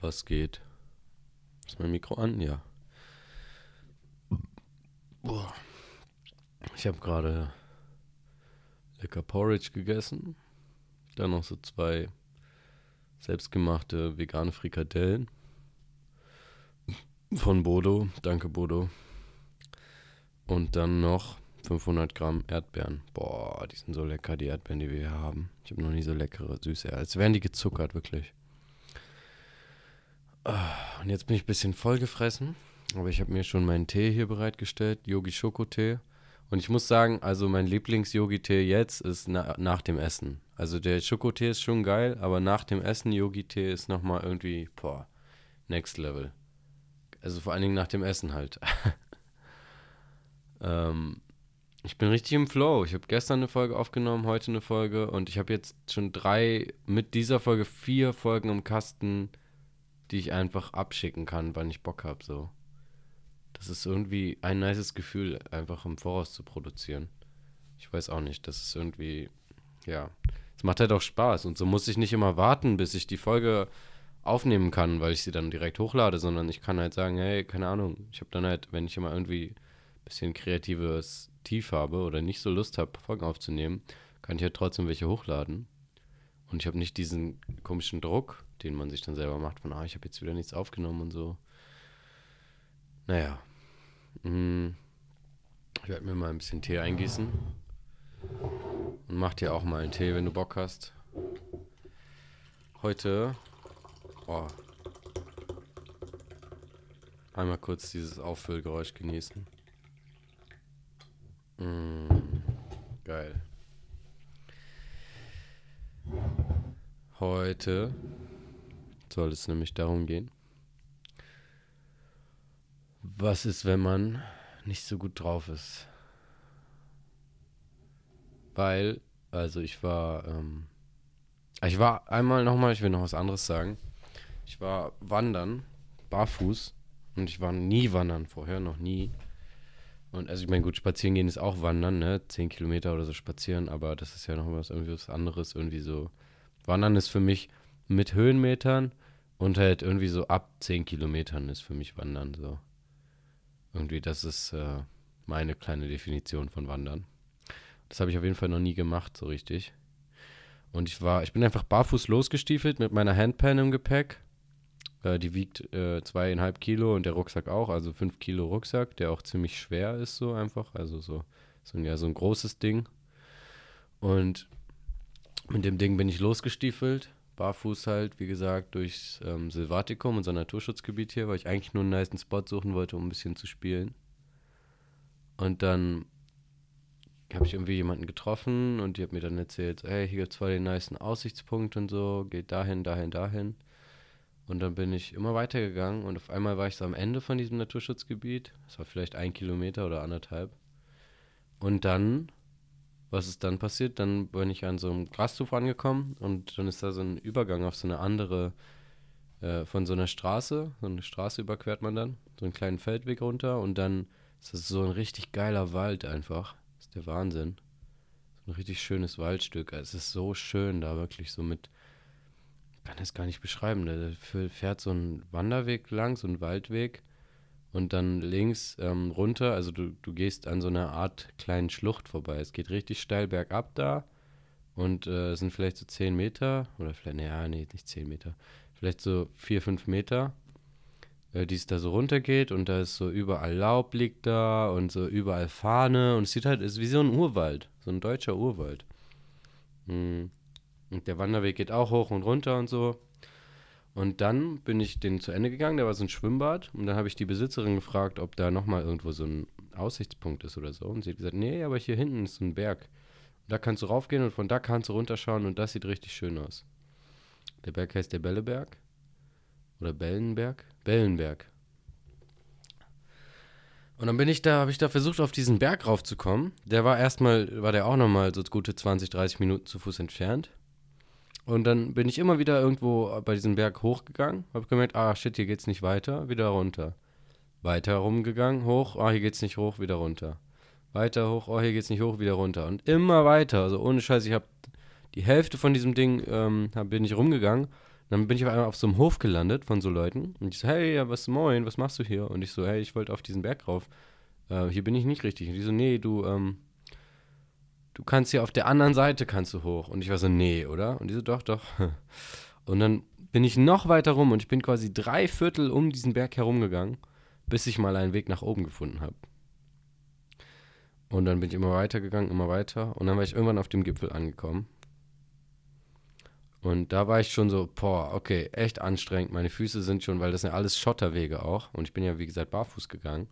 Was geht? Ist mein Mikro an? Ja. Boah. Ich habe gerade lecker Porridge gegessen. Dann noch so zwei selbstgemachte vegane Frikadellen von Bodo. Danke, Bodo. Und dann noch 500 Gramm Erdbeeren. Boah, die sind so lecker, die Erdbeeren, die wir hier haben. Ich habe noch nie so leckere, süße. Als wären die gezuckert, wirklich. Ah, und jetzt bin ich ein bisschen vollgefressen. Aber ich habe mir schon meinen Tee hier bereitgestellt, Yogi Schokotee. Und ich muss sagen, also mein Lieblings-Yogi-Tee jetzt ist na nach dem Essen. Also der Schokotee ist schon geil, aber nach dem Essen Yogi-Tee ist nochmal irgendwie, boah, next level. Also vor allen Dingen nach dem Essen halt. ähm, ich bin richtig im Flow. Ich habe gestern eine Folge aufgenommen, heute eine Folge und ich habe jetzt schon drei, mit dieser Folge vier Folgen im Kasten, die ich einfach abschicken kann, wann ich Bock habe, so. Das ist irgendwie ein nices Gefühl, einfach im Voraus zu produzieren. Ich weiß auch nicht, das ist irgendwie, ja, es macht halt auch Spaß und so muss ich nicht immer warten, bis ich die Folge aufnehmen kann, weil ich sie dann direkt hochlade, sondern ich kann halt sagen, hey, keine Ahnung, ich habe dann halt, wenn ich immer irgendwie ein bisschen kreatives Tief habe oder nicht so Lust habe, Folgen aufzunehmen, kann ich halt trotzdem welche hochladen. Und ich habe nicht diesen komischen Druck, den man sich dann selber macht, von, ah, ich habe jetzt wieder nichts aufgenommen und so. Naja. Hm. Ich werde mir mal ein bisschen Tee eingießen. Und mach dir auch mal einen Tee, wenn du Bock hast. Heute. Oh. Einmal kurz dieses Auffüllgeräusch genießen. Mm, geil. Heute soll es nämlich darum gehen, was ist, wenn man nicht so gut drauf ist? Weil, also ich war, ähm, ich war einmal nochmal, ich will noch was anderes sagen. Ich war wandern, barfuß, und ich war nie wandern vorher, noch nie. Und also ich meine, gut, spazieren gehen ist auch wandern, ne? Zehn Kilometer oder so spazieren, aber das ist ja noch was irgendwie was anderes, irgendwie so. Wandern ist für mich mit Höhenmetern und halt irgendwie so ab zehn Kilometern ist für mich Wandern so. Irgendwie, das ist äh, meine kleine Definition von Wandern. Das habe ich auf jeden Fall noch nie gemacht, so richtig. Und ich war, ich bin einfach barfuß losgestiefelt mit meiner Handpan im Gepäck. Äh, die wiegt äh, zweieinhalb Kilo und der Rucksack auch, also fünf Kilo Rucksack, der auch ziemlich schwer ist, so einfach. Also so, so, ja, so ein großes Ding. Und mit dem Ding bin ich losgestiefelt barfuß halt, wie gesagt, durchs ähm, Silvatikum, unser Naturschutzgebiet hier, weil ich eigentlich nur einen nice Spot suchen wollte, um ein bisschen zu spielen. Und dann habe ich irgendwie jemanden getroffen und die hat mir dann erzählt, hey, hier gibt es zwar den nice Aussichtspunkt und so, geht dahin, dahin, dahin. Und dann bin ich immer weitergegangen und auf einmal war ich so am Ende von diesem Naturschutzgebiet. Das war vielleicht ein Kilometer oder anderthalb. Und dann was ist dann passiert? Dann bin ich an so einem Grashof angekommen und dann ist da so ein Übergang auf so eine andere, äh, von so einer Straße. So eine Straße überquert man dann, so einen kleinen Feldweg runter und dann ist das so ein richtig geiler Wald einfach. Das ist der Wahnsinn. So ein richtig schönes Waldstück. Es ist so schön da wirklich so mit, ich kann es gar nicht beschreiben. Da fährt so ein Wanderweg lang, so ein Waldweg und dann links ähm, runter, also du, du gehst an so einer Art kleinen Schlucht vorbei. Es geht richtig steil bergab da und äh, sind vielleicht so 10 Meter oder vielleicht, naja, nee, nicht 10 Meter, vielleicht so 4, 5 Meter, äh, die es da so runtergeht und da ist so überall Laub liegt da und so überall Fahne und es sieht halt, ist wie so ein Urwald, so ein deutscher Urwald. Hm. Und der Wanderweg geht auch hoch und runter und so. Und dann bin ich den zu Ende gegangen, da war so ein Schwimmbad. Und dann habe ich die Besitzerin gefragt, ob da nochmal irgendwo so ein Aussichtspunkt ist oder so. Und sie hat gesagt, nee, aber hier hinten ist so ein Berg. Und da kannst du raufgehen und von da kannst du runterschauen und das sieht richtig schön aus. Der Berg heißt der Belleberg. Oder Bellenberg? Bellenberg. Und dann bin ich da, habe ich da versucht, auf diesen Berg raufzukommen. Der war erstmal, war der auch nochmal so gute 20, 30 Minuten zu Fuß entfernt. Und dann bin ich immer wieder irgendwo bei diesem Berg hochgegangen, habe gemerkt, ah shit, hier geht's nicht weiter, wieder runter. Weiter rumgegangen, hoch, ah hier geht's nicht hoch, wieder runter. Weiter hoch, oh hier geht's nicht hoch, wieder runter. Und immer weiter, also ohne Scheiß, ich habe die Hälfte von diesem Ding ähm, bin ich rumgegangen. dann bin ich auf einmal auf so einem Hof gelandet von so Leuten. Und ich so, hey, ja, was, moin, was machst du hier? Und ich so, hey, ich wollte auf diesen Berg rauf. Äh, hier bin ich nicht richtig. Und die so, nee, du, ähm, du kannst hier auf der anderen Seite kannst du hoch. Und ich war so, nee, oder? Und die so, doch, doch. Und dann bin ich noch weiter rum und ich bin quasi drei Viertel um diesen Berg herumgegangen, bis ich mal einen Weg nach oben gefunden habe. Und dann bin ich immer weiter gegangen, immer weiter. Und dann war ich irgendwann auf dem Gipfel angekommen. Und da war ich schon so, boah, okay, echt anstrengend. Meine Füße sind schon, weil das sind ja alles Schotterwege auch. Und ich bin ja, wie gesagt, barfuß gegangen.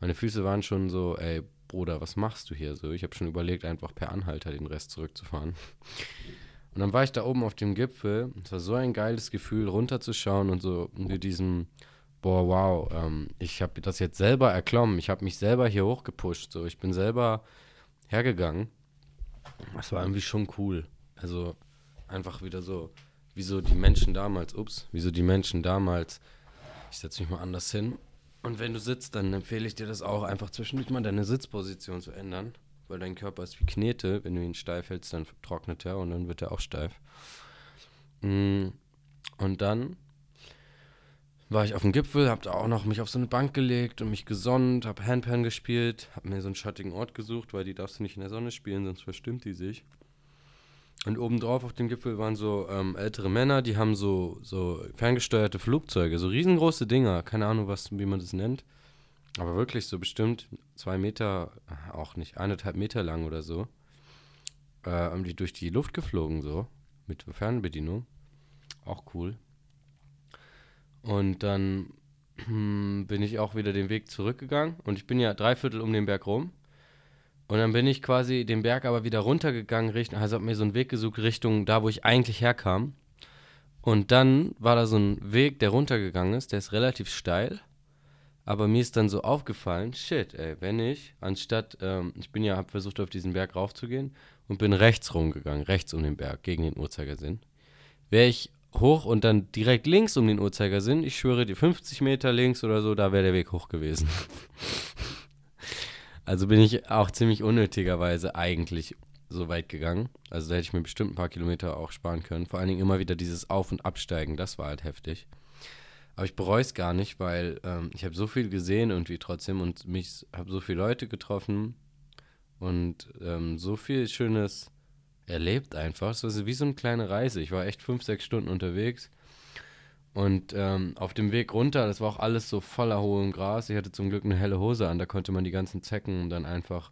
Meine Füße waren schon so, ey, Bruder, was machst du hier so? Ich habe schon überlegt, einfach per Anhalter den Rest zurückzufahren. Und dann war ich da oben auf dem Gipfel. Es war so ein geiles Gefühl, runterzuschauen und so mit diesem, boah, wow, ähm, ich habe das jetzt selber erklommen. Ich habe mich selber hier hochgepusht. So, ich bin selber hergegangen. Das war irgendwie schon cool. Also einfach wieder so, wie so die Menschen damals, ups, wie so die Menschen damals. Ich setze mich mal anders hin. Und wenn du sitzt, dann empfehle ich dir das auch, einfach zwischendurch mal deine Sitzposition zu ändern weil dein Körper ist wie Knete. Wenn du ihn steif hältst, dann trocknet er und dann wird er auch steif. Mm, und dann war ich auf dem Gipfel, hab da auch noch mich auf so eine Bank gelegt und mich gesonnt, hab Handpan gespielt, hab mir so einen schattigen Ort gesucht, weil die darfst du nicht in der Sonne spielen, sonst verstimmt die sich. Und obendrauf auf dem Gipfel waren so ähm, ältere Männer, die haben so, so ferngesteuerte Flugzeuge, so riesengroße Dinger, keine Ahnung, was, wie man das nennt. Aber wirklich so bestimmt zwei Meter, auch nicht, eineinhalb Meter lang oder so. Äh, haben die durch die Luft geflogen, so. Mit Fernbedienung. Auch cool. Und dann hm, bin ich auch wieder den Weg zurückgegangen. Und ich bin ja dreiviertel um den Berg rum. Und dann bin ich quasi den Berg aber wieder runtergegangen, also habe mir so einen Weg gesucht Richtung da, wo ich eigentlich herkam. Und dann war da so ein Weg, der runtergegangen ist, der ist relativ steil. Aber mir ist dann so aufgefallen, shit, ey, wenn ich, anstatt, ähm, ich bin ja, hab versucht, auf diesen Berg raufzugehen und bin rechts rumgegangen, rechts um den Berg, gegen den Uhrzeigersinn. Wäre ich hoch und dann direkt links um den Uhrzeigersinn, ich schwöre die 50 Meter links oder so, da wäre der Weg hoch gewesen. also bin ich auch ziemlich unnötigerweise eigentlich so weit gegangen. Also da hätte ich mir bestimmt ein paar Kilometer auch sparen können. Vor allen Dingen immer wieder dieses Auf- und Absteigen, das war halt heftig. Aber ich bereue es gar nicht, weil ähm, ich habe so viel gesehen irgendwie trotzdem und mich habe so viele Leute getroffen und ähm, so viel Schönes erlebt einfach. Es war wie so eine kleine Reise. Ich war echt fünf, sechs Stunden unterwegs. Und ähm, auf dem Weg runter, das war auch alles so voller hohem Gras. Ich hatte zum Glück eine helle Hose an, da konnte man die ganzen Zecken dann einfach,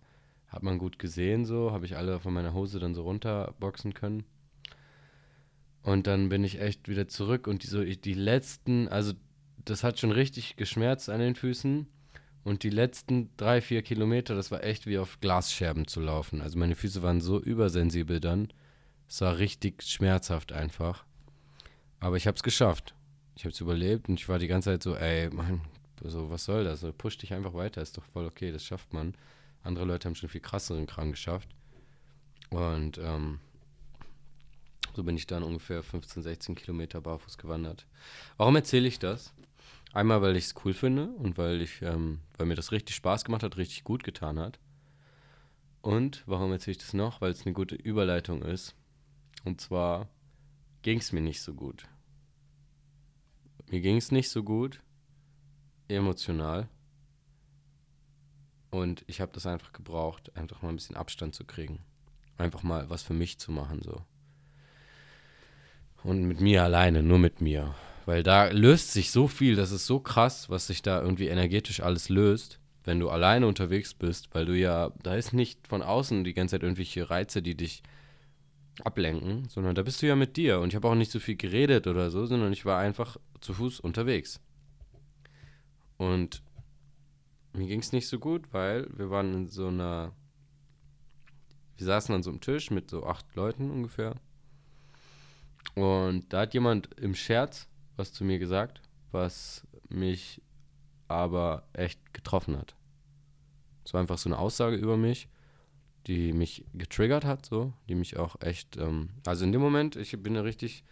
hat man gut gesehen so, habe ich alle von meiner Hose dann so runterboxen können. Und dann bin ich echt wieder zurück und die, so, die letzten, also das hat schon richtig geschmerzt an den Füßen. Und die letzten drei, vier Kilometer, das war echt wie auf Glasscherben zu laufen. Also meine Füße waren so übersensibel dann. Es war richtig schmerzhaft einfach. Aber ich habe es geschafft. Ich habe es überlebt und ich war die ganze Zeit so, ey, Mann, so, was soll das? Push dich einfach weiter, ist doch voll okay, das schafft man. Andere Leute haben schon viel krasseren Kram geschafft. Und ähm, so bin ich dann ungefähr 15, 16 Kilometer barfuß gewandert. Warum erzähle ich das? Einmal, weil ich es cool finde und weil ich, ähm, weil mir das richtig Spaß gemacht hat, richtig gut getan hat. Und warum erzähle ich das noch? Weil es eine gute Überleitung ist. Und zwar ging es mir nicht so gut. Mir ging es nicht so gut, emotional. Und ich habe das einfach gebraucht, einfach mal ein bisschen Abstand zu kriegen. Einfach mal was für mich zu machen, so. Und mit mir alleine, nur mit mir. Weil da löst sich so viel, das ist so krass, was sich da irgendwie energetisch alles löst, wenn du alleine unterwegs bist, weil du ja, da ist nicht von außen die ganze Zeit irgendwelche Reize, die dich ablenken, sondern da bist du ja mit dir. Und ich habe auch nicht so viel geredet oder so, sondern ich war einfach zu Fuß unterwegs. Und mir ging es nicht so gut, weil wir waren in so einer, wir saßen an so einem Tisch mit so acht Leuten ungefähr. Und da hat jemand im Scherz was zu mir gesagt, was mich aber echt getroffen hat. Es war einfach so eine Aussage über mich, die mich getriggert hat, so, die mich auch echt, ähm, also in dem Moment, ich bin ja richtig,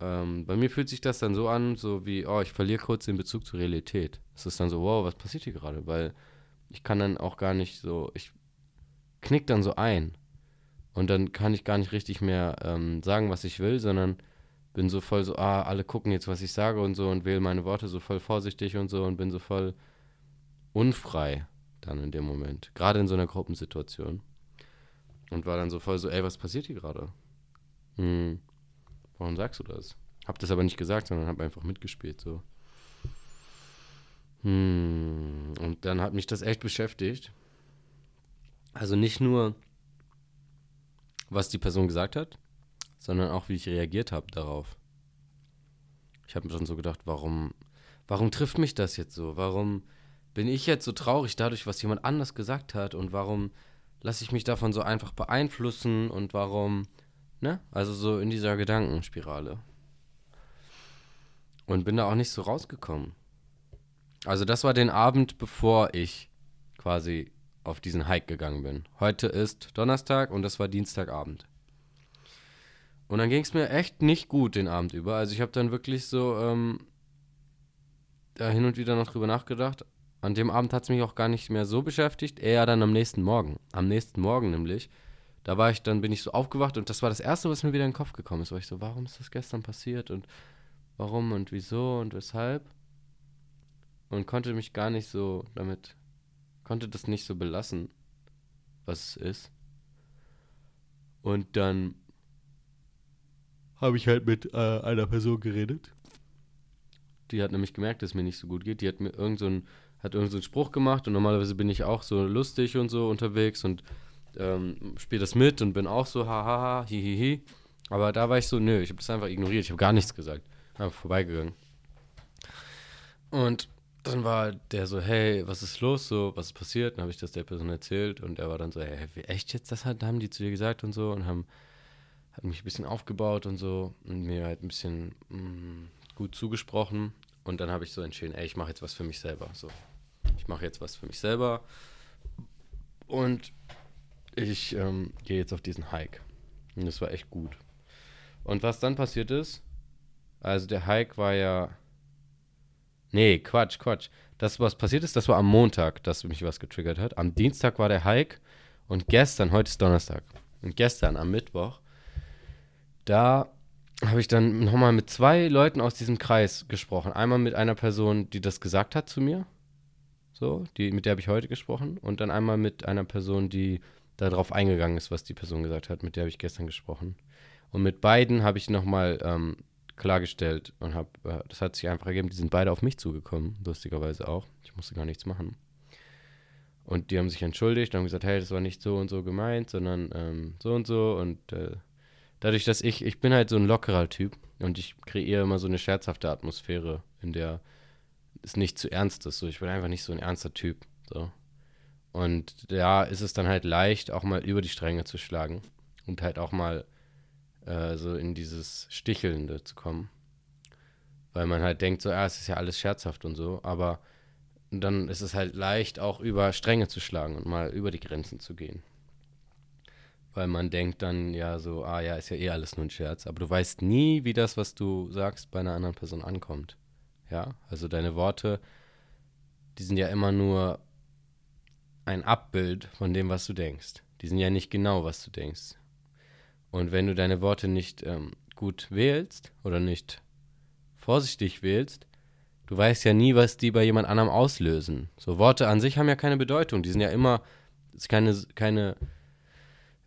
ähm, bei mir fühlt sich das dann so an, so wie, oh, ich verliere kurz den Bezug zur Realität. Es ist dann so, wow, was passiert hier gerade? Weil ich kann dann auch gar nicht so, ich knick dann so ein. Und dann kann ich gar nicht richtig mehr ähm, sagen, was ich will, sondern bin so voll so, ah, alle gucken jetzt, was ich sage und so und wähle meine Worte so voll vorsichtig und so und bin so voll unfrei dann in dem Moment. Gerade in so einer Gruppensituation. Und war dann so voll so, ey, was passiert hier gerade? Hm, warum sagst du das? Hab das aber nicht gesagt, sondern hab einfach mitgespielt, so. Hm, und dann hat mich das echt beschäftigt. Also nicht nur, was die Person gesagt hat, sondern auch, wie ich reagiert habe darauf. Ich habe mir schon so gedacht, warum, warum trifft mich das jetzt so? Warum bin ich jetzt so traurig dadurch, was jemand anders gesagt hat? Und warum lasse ich mich davon so einfach beeinflussen? Und warum, ne? Also so in dieser Gedankenspirale. Und bin da auch nicht so rausgekommen. Also das war den Abend, bevor ich quasi auf diesen Hike gegangen bin. Heute ist Donnerstag und das war Dienstagabend. Und dann ging es mir echt nicht gut den Abend über. Also ich habe dann wirklich so ähm, da hin und wieder noch drüber nachgedacht. An dem Abend hat es mich auch gar nicht mehr so beschäftigt, eher dann am nächsten Morgen. Am nächsten Morgen nämlich. Da war ich, dann bin ich so aufgewacht und das war das Erste, was mir wieder in den Kopf gekommen ist. War ich so, warum ist das gestern passiert und warum und wieso und weshalb? Und konnte mich gar nicht so damit konnte das nicht so belassen, was es ist. Und dann habe ich halt mit äh, einer Person geredet. Die hat nämlich gemerkt, dass es mir nicht so gut geht. Die hat mir irgend so hat irgend so einen Spruch gemacht und normalerweise bin ich auch so lustig und so unterwegs und ähm, spiele das mit und bin auch so hahaha, hihihi. Aber da war ich so, nö, ich habe das einfach ignoriert. Ich habe gar nichts gesagt. Einfach vorbeigegangen. Und dann war der so, hey, was ist los, so, was ist passiert? Dann habe ich das der Person erzählt und er war dann so, hey, echt jetzt, das haben die zu dir gesagt und so und haben hat mich ein bisschen aufgebaut und so und mir halt ein bisschen mh, mm, gut zugesprochen und dann habe ich so entschieden, ey, ich mache jetzt was für mich selber, so. Ich mache jetzt was für mich selber und ich ähm, gehe jetzt auf diesen Hike und das war echt gut. Und was dann passiert ist, also der Hike war ja Nee, Quatsch, Quatsch. Das, was passiert ist, das war am Montag, dass mich was getriggert hat. Am Dienstag war der Hike und gestern, heute ist Donnerstag, und gestern am Mittwoch, da habe ich dann nochmal mit zwei Leuten aus diesem Kreis gesprochen. Einmal mit einer Person, die das gesagt hat zu mir, so, die, mit der habe ich heute gesprochen, und dann einmal mit einer Person, die darauf eingegangen ist, was die Person gesagt hat, mit der habe ich gestern gesprochen. Und mit beiden habe ich nochmal ähm, klargestellt und habe, äh, das hat sich einfach ergeben, die sind beide auf mich zugekommen, lustigerweise auch. Ich musste gar nichts machen. Und die haben sich entschuldigt und haben gesagt, hey, das war nicht so und so gemeint, sondern ähm, so und so. Und äh, dadurch, dass ich, ich bin halt so ein lockerer Typ und ich kreiere immer so eine scherzhafte Atmosphäre, in der es nicht zu ernst ist. So, ich bin einfach nicht so ein ernster Typ. So. Und da ist es dann halt leicht, auch mal über die Stränge zu schlagen und halt auch mal äh, so in dieses Stichelnde zu kommen. Weil man halt denkt, so, ja, es ist ja alles scherzhaft und so, aber dann ist es halt leicht, auch über Stränge zu schlagen und mal über die Grenzen zu gehen. Weil man denkt dann ja so, ah ja, ist ja eh alles nur ein Scherz, aber du weißt nie, wie das, was du sagst, bei einer anderen Person ankommt. Ja, also deine Worte, die sind ja immer nur ein Abbild von dem, was du denkst. Die sind ja nicht genau, was du denkst. Und wenn du deine Worte nicht ähm, gut wählst oder nicht vorsichtig wählst, du weißt ja nie, was die bei jemand anderem auslösen. So Worte an sich haben ja keine Bedeutung. Die sind ja immer ist keine, keine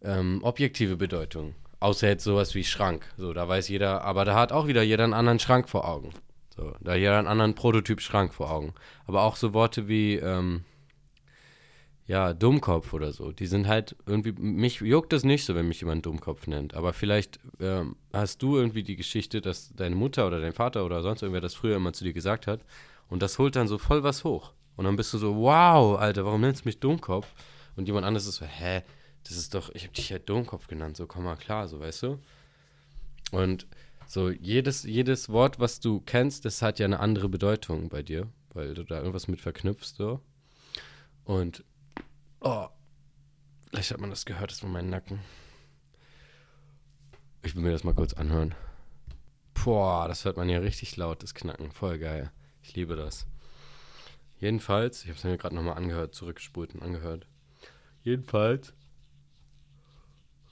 ähm, objektive Bedeutung. Außer jetzt sowas wie Schrank. So, da weiß jeder, aber da hat auch wieder jeder einen anderen Schrank vor Augen. So, da jeder einen anderen Prototyp Schrank vor Augen. Aber auch so Worte wie, ähm, ja, Dummkopf oder so. Die sind halt irgendwie, mich juckt es nicht so, wenn mich jemand Dummkopf nennt. Aber vielleicht ähm, hast du irgendwie die Geschichte, dass deine Mutter oder dein Vater oder sonst irgendwer das früher immer zu dir gesagt hat. Und das holt dann so voll was hoch. Und dann bist du so, wow, Alter, warum nennst du mich Dummkopf? Und jemand anderes ist so, hä, das ist doch, ich hab dich ja Dummkopf genannt, so komm mal klar, so weißt du. Und so jedes, jedes Wort, was du kennst, das hat ja eine andere Bedeutung bei dir, weil du da irgendwas mit verknüpfst, so. Und Oh. Vielleicht hat man das gehört, das war mein Nacken. Ich will mir das mal kurz anhören. Boah, das hört man ja richtig laut, das Knacken. Voll geil. Ich liebe das. Jedenfalls, ich habe es mir gerade nochmal angehört, zurückgespult und angehört. Jedenfalls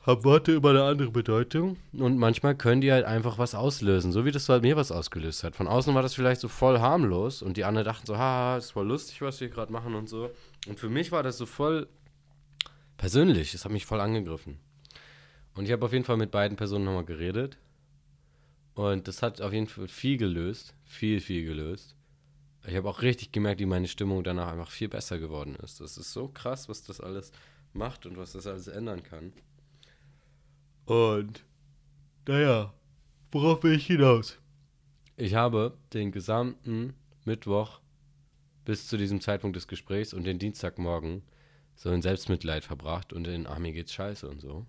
haben Worte immer eine andere Bedeutung und manchmal können die halt einfach was auslösen, so wie das bei mir was ausgelöst hat. Von außen war das vielleicht so voll harmlos und die anderen dachten so, haha, ist voll lustig, was wir gerade machen und so. Und für mich war das so voll persönlich, es hat mich voll angegriffen. Und ich habe auf jeden Fall mit beiden Personen nochmal geredet und das hat auf jeden Fall viel gelöst, viel, viel gelöst. Ich habe auch richtig gemerkt, wie meine Stimmung danach einfach viel besser geworden ist. Das ist so krass, was das alles macht und was das alles ändern kann. Und naja, worauf will ich hinaus? Ich habe den gesamten Mittwoch bis zu diesem Zeitpunkt des Gesprächs und den Dienstagmorgen so in Selbstmitleid verbracht und in, ach, mir geht's scheiße und so.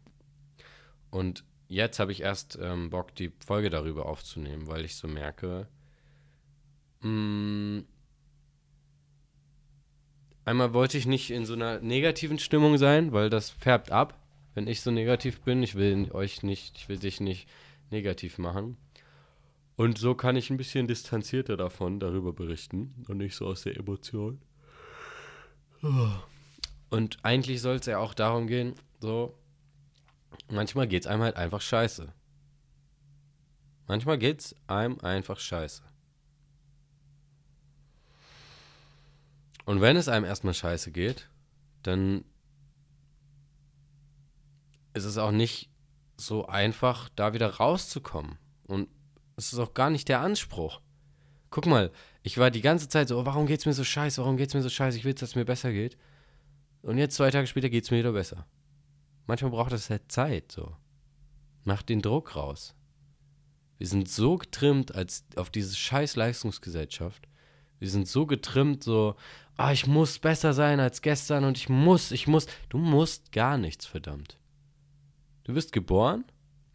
Und jetzt habe ich erst ähm, Bock, die Folge darüber aufzunehmen, weil ich so merke, mh, mm, einmal wollte ich nicht in so einer negativen Stimmung sein, weil das färbt ab wenn ich so negativ bin. Ich will euch nicht, ich will dich nicht negativ machen. Und so kann ich ein bisschen distanzierter davon darüber berichten und nicht so aus der Emotion. Und eigentlich soll es ja auch darum gehen, so, manchmal geht es einem halt einfach scheiße. Manchmal geht es einem einfach scheiße. Und wenn es einem erstmal scheiße geht, dann ist es auch nicht so einfach, da wieder rauszukommen. Und es ist auch gar nicht der Anspruch. Guck mal, ich war die ganze Zeit so, oh, warum geht's mir so scheiße, warum geht's mir so scheiße, ich will, dass es mir besser geht. Und jetzt zwei Tage später geht's mir wieder besser. Manchmal braucht das halt Zeit, so. Mach den Druck raus. Wir sind so getrimmt als auf diese scheiß Leistungsgesellschaft. Wir sind so getrimmt, so, ah, ich muss besser sein als gestern und ich muss, ich muss. Du musst gar nichts, verdammt. Du wirst geboren.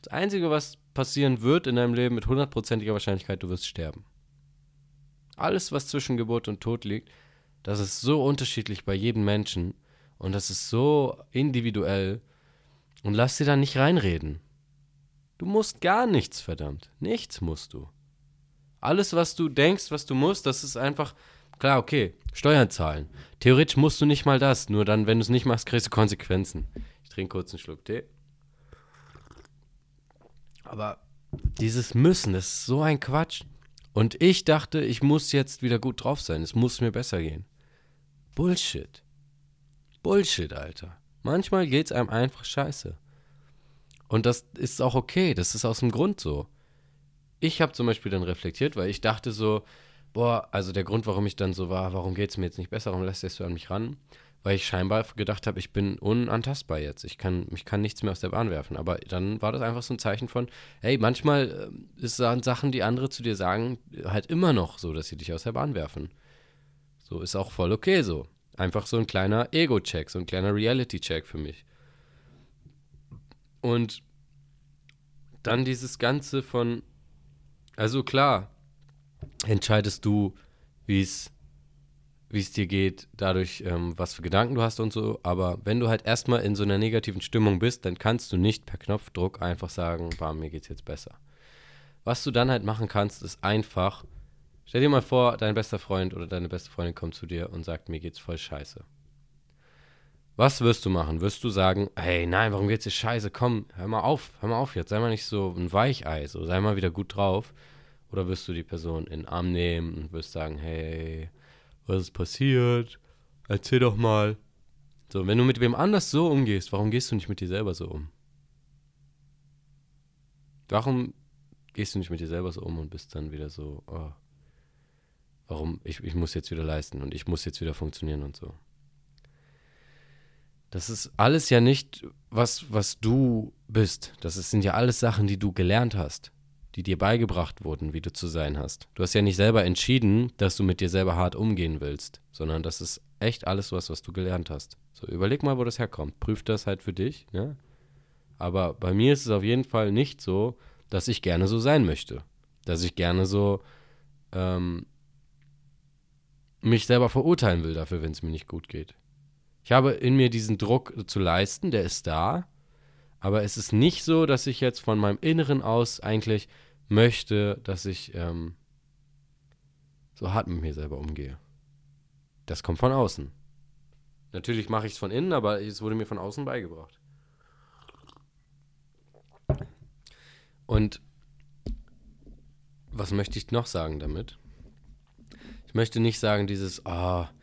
Das Einzige, was passieren wird in deinem Leben mit hundertprozentiger Wahrscheinlichkeit, du wirst sterben. Alles, was zwischen Geburt und Tod liegt, das ist so unterschiedlich bei jedem Menschen und das ist so individuell. Und lass dir da nicht reinreden. Du musst gar nichts, verdammt. Nichts musst du. Alles, was du denkst, was du musst, das ist einfach, klar, okay, Steuern zahlen. Theoretisch musst du nicht mal das, nur dann, wenn du es nicht machst, kriegst du Konsequenzen. Ich trinke kurz einen Schluck Tee. Aber dieses Müssen, das ist so ein Quatsch. Und ich dachte, ich muss jetzt wieder gut drauf sein. Es muss mir besser gehen. Bullshit. Bullshit, Alter. Manchmal geht's einem einfach scheiße. Und das ist auch okay. Das ist aus dem Grund so. Ich habe zum Beispiel dann reflektiert, weil ich dachte so, boah, also der Grund, warum ich dann so war, warum geht's mir jetzt nicht besser, warum lässt du an mich ran? Weil ich scheinbar gedacht habe, ich bin unantastbar jetzt. Ich kann, mich kann nichts mehr aus der Bahn werfen. Aber dann war das einfach so ein Zeichen von, hey, manchmal äh, dann Sachen, die andere zu dir sagen, halt immer noch so, dass sie dich aus der Bahn werfen. So ist auch voll okay so. Einfach so ein kleiner Ego-Check, so ein kleiner Reality-Check für mich. Und dann dieses Ganze von, also klar, entscheidest du, wie es wie es dir geht, dadurch, ähm, was für Gedanken du hast und so. Aber wenn du halt erstmal in so einer negativen Stimmung bist, dann kannst du nicht per Knopfdruck einfach sagen, bam, mir geht's jetzt besser. Was du dann halt machen kannst, ist einfach, stell dir mal vor, dein bester Freund oder deine beste Freundin kommt zu dir und sagt, mir geht's voll scheiße. Was wirst du machen? Wirst du sagen, hey, nein, warum geht's dir scheiße? Komm, hör mal auf, hör mal auf jetzt, sei mal nicht so ein Weichei, so sei mal wieder gut drauf. Oder wirst du die Person in den Arm nehmen und wirst sagen, hey, was ist passiert? Erzähl doch mal. So, wenn du mit wem anders so umgehst, warum gehst du nicht mit dir selber so um? Warum gehst du nicht mit dir selber so um und bist dann wieder so, oh, warum, ich, ich muss jetzt wieder leisten und ich muss jetzt wieder funktionieren und so. Das ist alles ja nicht, was, was du bist. Das sind ja alles Sachen, die du gelernt hast die dir beigebracht wurden, wie du zu sein hast. Du hast ja nicht selber entschieden, dass du mit dir selber hart umgehen willst, sondern das ist echt alles was, was du gelernt hast. So, überleg mal, wo das herkommt. Prüf das halt für dich, ja. Aber bei mir ist es auf jeden Fall nicht so, dass ich gerne so sein möchte. Dass ich gerne so ähm, mich selber verurteilen will dafür, wenn es mir nicht gut geht. Ich habe in mir diesen Druck zu leisten, der ist da, aber es ist nicht so, dass ich jetzt von meinem Inneren aus eigentlich möchte, dass ich ähm, so hart mit mir selber umgehe. Das kommt von außen. Natürlich mache ich es von innen, aber es wurde mir von außen beigebracht. Und was möchte ich noch sagen damit? Ich möchte nicht sagen, dieses, ah, oh,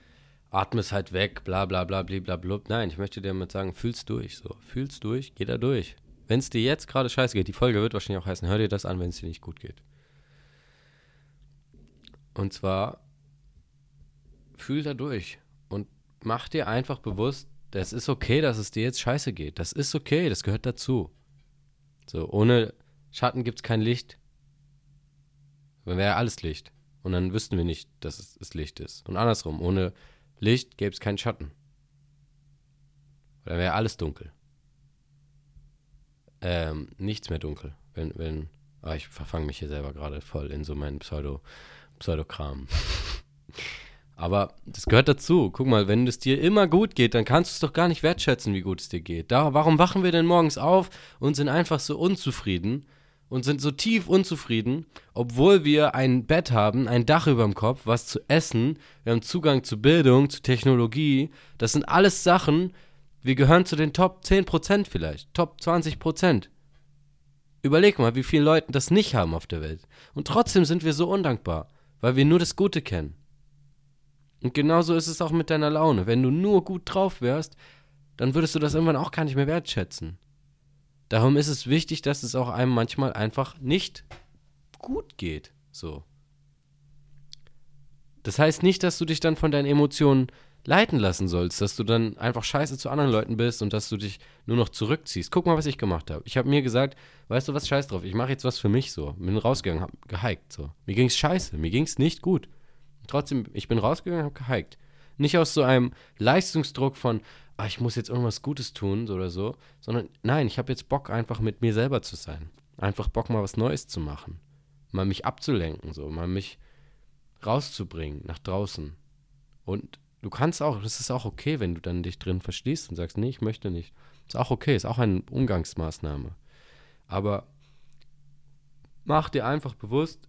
atme es halt weg, bla bla bla bla Nein, ich möchte dir damit sagen, fühl's durch. So, fühl's durch, geh da durch. Wenn es dir jetzt gerade scheiße geht, die Folge wird wahrscheinlich auch heißen, hör dir das an, wenn es dir nicht gut geht. Und zwar, fühl da durch und mach dir einfach bewusst, das ist okay, dass es dir jetzt scheiße geht. Das ist okay, das gehört dazu. So, ohne Schatten gibt es kein Licht. Dann wäre alles Licht. Und dann wüssten wir nicht, dass es Licht ist. Und andersrum, ohne Licht gäbe es keinen Schatten. Dann wäre alles dunkel. Ähm, nichts mehr dunkel. Wenn, wenn, ah, ich verfange mich hier selber gerade voll in so meinen Pseudo, Pseudokram. Aber das gehört dazu. Guck mal, wenn es dir immer gut geht, dann kannst du es doch gar nicht wertschätzen, wie gut es dir geht. Da, warum wachen wir denn morgens auf und sind einfach so unzufrieden und sind so tief unzufrieden, obwohl wir ein Bett haben, ein Dach über dem Kopf, was zu essen, wir haben Zugang zu Bildung, zu Technologie. Das sind alles Sachen, wir gehören zu den Top 10% vielleicht, Top 20%. Überleg mal, wie viele Leute das nicht haben auf der Welt. Und trotzdem sind wir so undankbar, weil wir nur das Gute kennen. Und genauso ist es auch mit deiner Laune. Wenn du nur gut drauf wärst, dann würdest du das irgendwann auch gar nicht mehr wertschätzen. Darum ist es wichtig, dass es auch einem manchmal einfach nicht gut geht. So. Das heißt nicht, dass du dich dann von deinen Emotionen leiten lassen sollst, dass du dann einfach scheiße zu anderen Leuten bist und dass du dich nur noch zurückziehst. Guck mal, was ich gemacht habe. Ich habe mir gesagt, weißt du was, scheiß drauf, ich mache jetzt was für mich so. Bin rausgegangen, hab gehiked so. Mir ging's scheiße, mir ging's nicht gut. Trotzdem, ich bin rausgegangen, habe gehiked. Nicht aus so einem Leistungsdruck von, ah, ich muss jetzt irgendwas Gutes tun oder so, sondern nein, ich habe jetzt Bock, einfach mit mir selber zu sein. Einfach Bock, mal was Neues zu machen. Mal mich abzulenken, so, mal mich rauszubringen nach draußen. Und du kannst auch, das ist auch okay, wenn du dann dich drin verschließt und sagst, nee, ich möchte nicht. Ist auch okay, ist auch eine Umgangsmaßnahme. Aber mach dir einfach bewusst,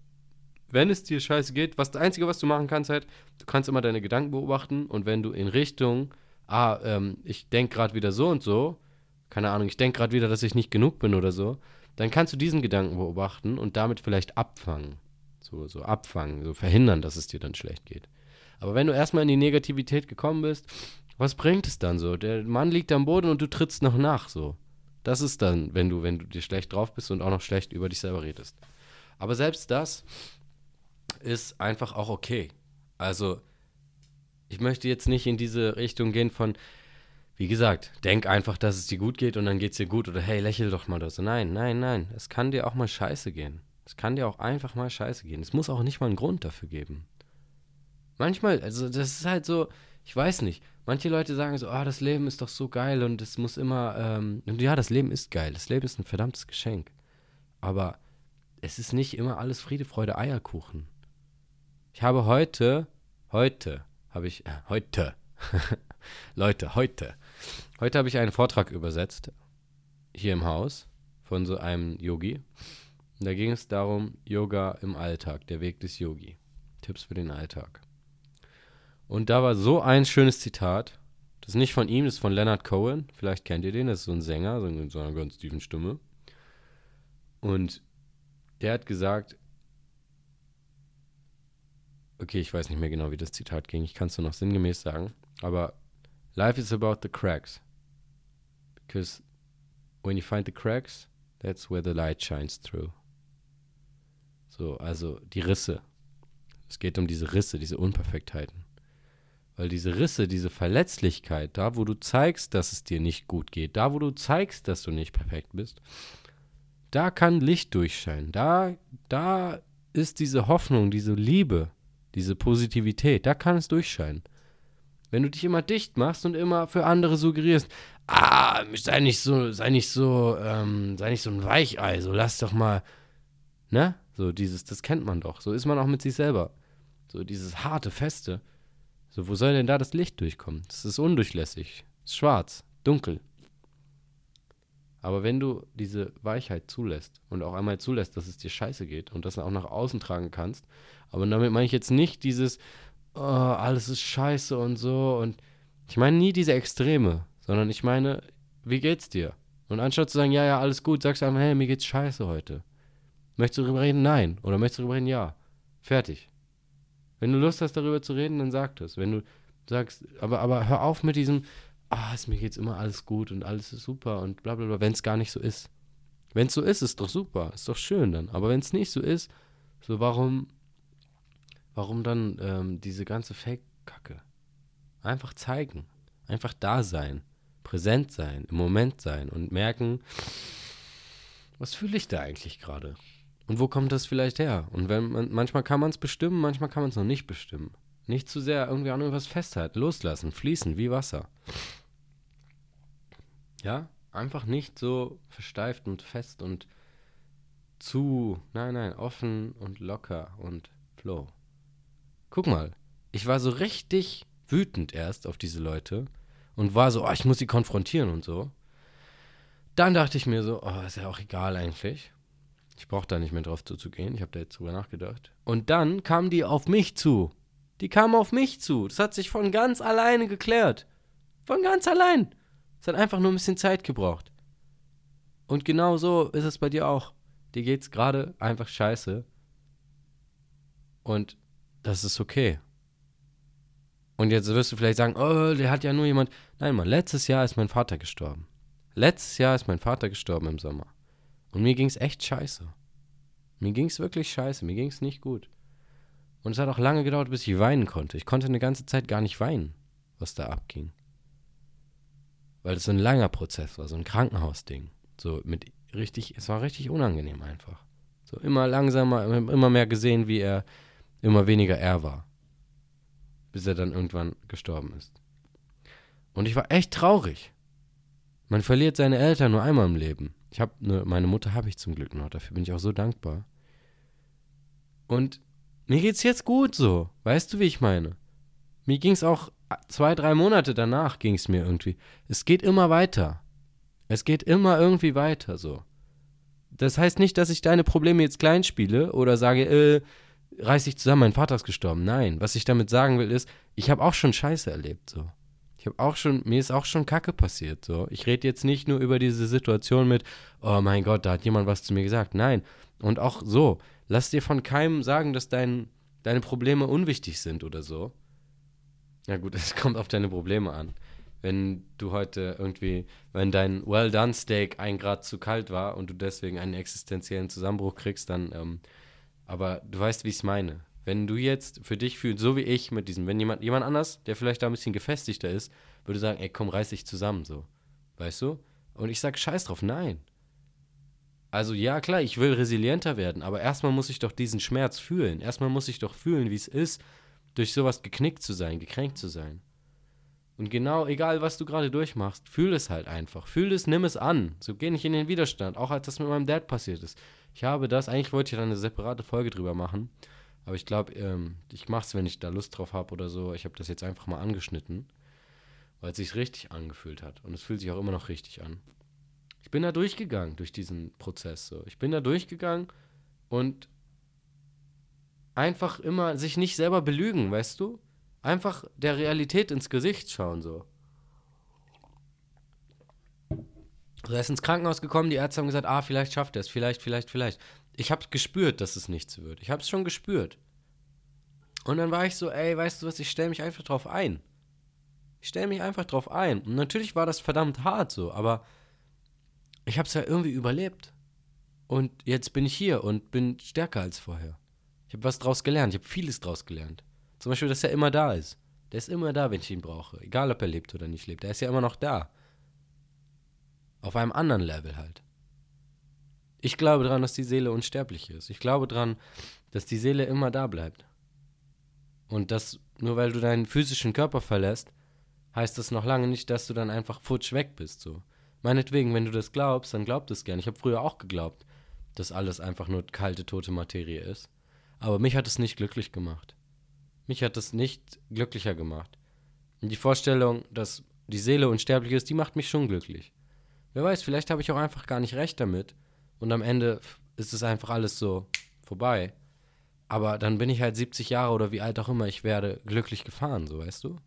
wenn es dir scheiße geht, was das Einzige, was du machen kannst, halt, du kannst immer deine Gedanken beobachten und wenn du in Richtung, ah, ähm, ich denke gerade wieder so und so, keine Ahnung, ich denke gerade wieder, dass ich nicht genug bin oder so, dann kannst du diesen Gedanken beobachten und damit vielleicht abfangen. So, so abfangen, so verhindern, dass es dir dann schlecht geht. Aber wenn du erstmal in die Negativität gekommen bist, was bringt es dann so? Der Mann liegt am Boden und du trittst noch nach, so. Das ist dann, wenn du, wenn du dir schlecht drauf bist und auch noch schlecht über dich selber redest. Aber selbst das ist einfach auch okay. Also, ich möchte jetzt nicht in diese Richtung gehen von, wie gesagt, denk einfach, dass es dir gut geht und dann geht es dir gut oder hey, lächel doch mal so. Nein, nein, nein. Es kann dir auch mal scheiße gehen. Es kann dir auch einfach mal scheiße gehen. Es muss auch nicht mal einen Grund dafür geben. Manchmal, also das ist halt so, ich weiß nicht. Manche Leute sagen so, ah, das Leben ist doch so geil und es muss immer, ähm, und ja, das Leben ist geil. Das Leben ist ein verdammtes Geschenk. Aber es ist nicht immer alles Friede, Freude, Eierkuchen. Ich habe heute, heute, habe ich, äh, heute, Leute, heute, heute habe ich einen Vortrag übersetzt, hier im Haus, von so einem Yogi. Da ging es darum, Yoga im Alltag, der Weg des Yogi. Tipps für den Alltag. Und da war so ein schönes Zitat. Das ist nicht von ihm, das ist von Leonard Cohen. Vielleicht kennt ihr den, das ist so ein Sänger, so in so einer ganz tiefen Stimme. Und der hat gesagt, okay, ich weiß nicht mehr genau, wie das Zitat ging. Ich kann es nur noch sinngemäß sagen. Aber life is about the cracks. Because when you find the cracks, that's where the light shines through. So, also die Risse. Es geht um diese Risse, diese Unperfektheiten. Weil diese Risse, diese Verletzlichkeit, da wo du zeigst, dass es dir nicht gut geht, da wo du zeigst, dass du nicht perfekt bist, da kann Licht durchscheinen. Da, da ist diese Hoffnung, diese Liebe, diese Positivität, da kann es durchscheinen. Wenn du dich immer dicht machst und immer für andere suggerierst, ah, sei nicht so, sei nicht so, ähm, sei nicht so ein Weichei, so lass doch mal, ne? So dieses, das kennt man doch. So ist man auch mit sich selber. So dieses harte, feste. So, wo soll denn da das Licht durchkommen? Das ist undurchlässig. Ist schwarz, dunkel. Aber wenn du diese Weichheit zulässt und auch einmal zulässt, dass es dir scheiße geht und das auch nach außen tragen kannst aber damit meine ich jetzt nicht dieses, oh, alles ist scheiße und so. Und ich meine nie diese Extreme, sondern ich meine, wie geht's dir? Und anstatt zu sagen, ja, ja, alles gut, sagst du einfach, hey, mir geht's scheiße heute. Möchtest du darüber reden? Nein. Oder möchtest du darüber reden? Ja. Fertig. Wenn du Lust hast, darüber zu reden, dann sag das. Wenn du sagst, aber, aber hör auf mit diesem, ah, ist mir jetzt immer alles gut und alles ist super und bla bla bla, wenn es gar nicht so ist. Wenn es so ist, ist doch super, ist doch schön dann. Aber wenn es nicht so ist, so warum, warum dann ähm, diese ganze Fake-Kacke? Einfach zeigen, einfach da sein, präsent sein, im Moment sein und merken, was fühle ich da eigentlich gerade? Und wo kommt das vielleicht her? Und wenn man, manchmal kann man es bestimmen, manchmal kann man es noch nicht bestimmen. Nicht zu sehr irgendwie an irgendwas festhalten, loslassen, fließen wie Wasser. Ja, einfach nicht so versteift und fest und zu, nein, nein, offen und locker und flow. Guck mal, ich war so richtig wütend erst auf diese Leute und war so, oh, ich muss sie konfrontieren und so. Dann dachte ich mir so, oh, ist ja auch egal eigentlich. Ich brauche da nicht mehr drauf zuzugehen. Ich habe da jetzt drüber nachgedacht. Und dann kamen die auf mich zu. Die kamen auf mich zu. Das hat sich von ganz alleine geklärt. Von ganz allein. Es hat einfach nur ein bisschen Zeit gebraucht. Und genau so ist es bei dir auch. Dir geht's gerade einfach scheiße. Und das ist okay. Und jetzt wirst du vielleicht sagen, oh, der hat ja nur jemand. Nein, Mann, letztes Jahr ist mein Vater gestorben. Letztes Jahr ist mein Vater gestorben im Sommer. Und mir ging's echt scheiße. Mir ging's wirklich scheiße. Mir ging's nicht gut. Und es hat auch lange gedauert, bis ich weinen konnte. Ich konnte eine ganze Zeit gar nicht weinen, was da abging. Weil es so ein langer Prozess war, so ein Krankenhausding. So mit richtig, es war richtig unangenehm einfach. So immer langsamer, immer mehr gesehen, wie er immer weniger er war. Bis er dann irgendwann gestorben ist. Und ich war echt traurig. Man verliert seine Eltern nur einmal im Leben. Ich habe ne, meine Mutter habe ich zum Glück noch, dafür bin ich auch so dankbar. Und mir geht's jetzt gut so, weißt du, wie ich meine? Mir ging's auch zwei, drei Monate danach ging's mir irgendwie. Es geht immer weiter. Es geht immer irgendwie weiter so. Das heißt nicht, dass ich deine Probleme jetzt klein spiele oder sage, äh, reiß dich zusammen, mein Vater ist gestorben. Nein, was ich damit sagen will, ist, ich habe auch schon Scheiße erlebt, so. Ich habe auch schon, mir ist auch schon Kacke passiert, so. Ich rede jetzt nicht nur über diese Situation mit, oh mein Gott, da hat jemand was zu mir gesagt. Nein. Und auch so, lass dir von keinem sagen, dass dein, deine Probleme unwichtig sind oder so. Ja gut, es kommt auf deine Probleme an. Wenn du heute irgendwie, wenn dein Well-Done-Steak ein Grad zu kalt war und du deswegen einen existenziellen Zusammenbruch kriegst, dann ähm, aber du weißt, wie ich es meine. Wenn du jetzt für dich fühlst, so wie ich mit diesem, wenn jemand, jemand anders, der vielleicht da ein bisschen gefestigter ist, würde sagen, ey, komm, reiß dich zusammen, so. Weißt du? Und ich sag, scheiß drauf, nein. Also ja, klar, ich will resilienter werden, aber erstmal muss ich doch diesen Schmerz fühlen. Erstmal muss ich doch fühlen, wie es ist, durch sowas geknickt zu sein, gekränkt zu sein. Und genau, egal was du gerade durchmachst, fühl es halt einfach. Fühl es, nimm es an. So geh nicht in den Widerstand. Auch als das mit meinem Dad passiert ist. Ich habe das, eigentlich wollte ich da eine separate Folge drüber machen. Aber ich glaube, ähm, ich mache es, wenn ich da Lust drauf habe oder so. Ich habe das jetzt einfach mal angeschnitten, weil es sich richtig angefühlt hat. Und es fühlt sich auch immer noch richtig an. Ich bin da durchgegangen durch diesen Prozess. So. Ich bin da durchgegangen und einfach immer sich nicht selber belügen, weißt du? Einfach der Realität ins Gesicht schauen so. Er ist ins Krankenhaus gekommen, die Ärzte haben gesagt, ah, vielleicht schafft er es, vielleicht, vielleicht, vielleicht. Ich habe gespürt, dass es nichts wird. Ich habe es schon gespürt. Und dann war ich so, ey, weißt du was, ich stelle mich einfach drauf ein. Ich stelle mich einfach drauf ein. Und natürlich war das verdammt hart so, aber ich habe es ja irgendwie überlebt. Und jetzt bin ich hier und bin stärker als vorher. Ich habe was draus gelernt, ich habe vieles draus gelernt. Zum Beispiel, dass er immer da ist. Der ist immer da, wenn ich ihn brauche. Egal, ob er lebt oder nicht lebt. Er ist ja immer noch da. Auf einem anderen Level halt. Ich glaube daran, dass die Seele unsterblich ist. Ich glaube daran, dass die Seele immer da bleibt. Und dass nur weil du deinen physischen Körper verlässt, heißt das noch lange nicht, dass du dann einfach futsch weg bist. So. Meinetwegen, wenn du das glaubst, dann glaub das gern. Ich habe früher auch geglaubt, dass alles einfach nur kalte, tote Materie ist. Aber mich hat es nicht glücklich gemacht. Mich hat es nicht glücklicher gemacht. Und die Vorstellung, dass die Seele unsterblich ist, die macht mich schon glücklich. Wer weiß, vielleicht habe ich auch einfach gar nicht recht damit. Und am Ende ist es einfach alles so vorbei. Aber dann bin ich halt 70 Jahre oder wie alt auch immer ich werde, glücklich gefahren, so weißt du?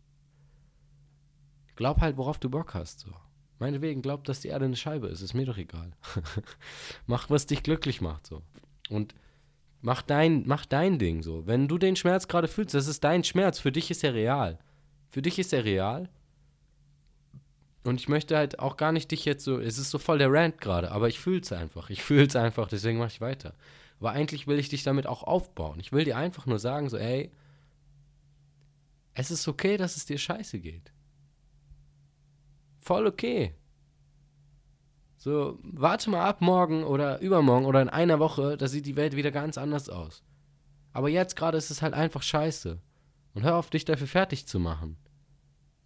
Glaub halt, worauf du Bock hast, so. Meinetwegen, glaub, dass die Erde eine Scheibe ist, ist mir doch egal. Mach, was dich glücklich macht, so. Und mach dein, mach dein Ding so. Wenn du den Schmerz gerade fühlst, das ist dein Schmerz. Für dich ist er real. Für dich ist er real. Und ich möchte halt auch gar nicht dich jetzt so, es ist so voll der Rant gerade, aber ich fühle es einfach. Ich fühle es einfach, deswegen mache ich weiter. Aber eigentlich will ich dich damit auch aufbauen. Ich will dir einfach nur sagen, so, ey, es ist okay, dass es dir scheiße geht. Voll okay. So, warte mal ab morgen oder übermorgen oder in einer Woche, da sieht die Welt wieder ganz anders aus. Aber jetzt gerade ist es halt einfach scheiße. Und hör auf, dich dafür fertig zu machen.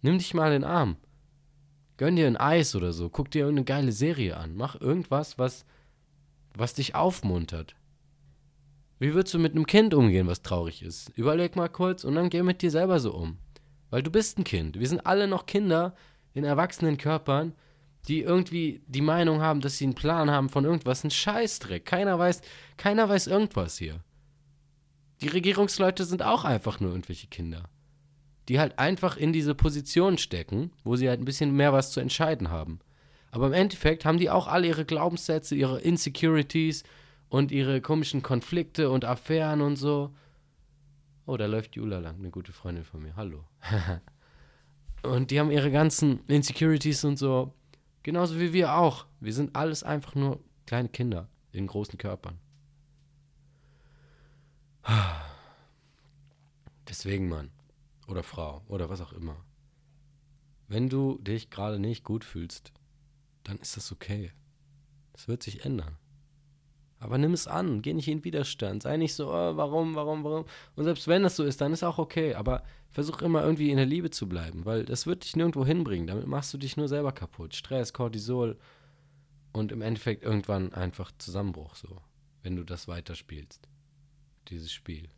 Nimm dich mal in den Arm. Gönn dir ein Eis oder so. Guck dir irgendeine geile Serie an. Mach irgendwas, was, was dich aufmuntert. Wie würdest du mit einem Kind umgehen, was traurig ist? Überleg mal kurz und dann geh mit dir selber so um. Weil du bist ein Kind. Wir sind alle noch Kinder in erwachsenen Körpern, die irgendwie die Meinung haben, dass sie einen Plan haben von irgendwas. Ein Scheißdreck. Keiner weiß, keiner weiß irgendwas hier. Die Regierungsleute sind auch einfach nur irgendwelche Kinder die halt einfach in diese Position stecken, wo sie halt ein bisschen mehr was zu entscheiden haben. Aber im Endeffekt haben die auch alle ihre Glaubenssätze, ihre Insecurities und ihre komischen Konflikte und Affären und so. Oh, da läuft Jula lang, eine gute Freundin von mir. Hallo. und die haben ihre ganzen Insecurities und so. Genauso wie wir auch. Wir sind alles einfach nur kleine Kinder in großen Körpern. Deswegen, Mann oder Frau oder was auch immer. Wenn du dich gerade nicht gut fühlst, dann ist das okay. Das wird sich ändern. Aber nimm es an, geh nicht in Widerstand. Sei nicht so, oh, warum, warum, warum. Und selbst wenn das so ist, dann ist auch okay. Aber versuch immer irgendwie in der Liebe zu bleiben, weil das wird dich nirgendwo hinbringen. Damit machst du dich nur selber kaputt. Stress, Cortisol und im Endeffekt irgendwann einfach Zusammenbruch so, wenn du das weiterspielst. Dieses Spiel.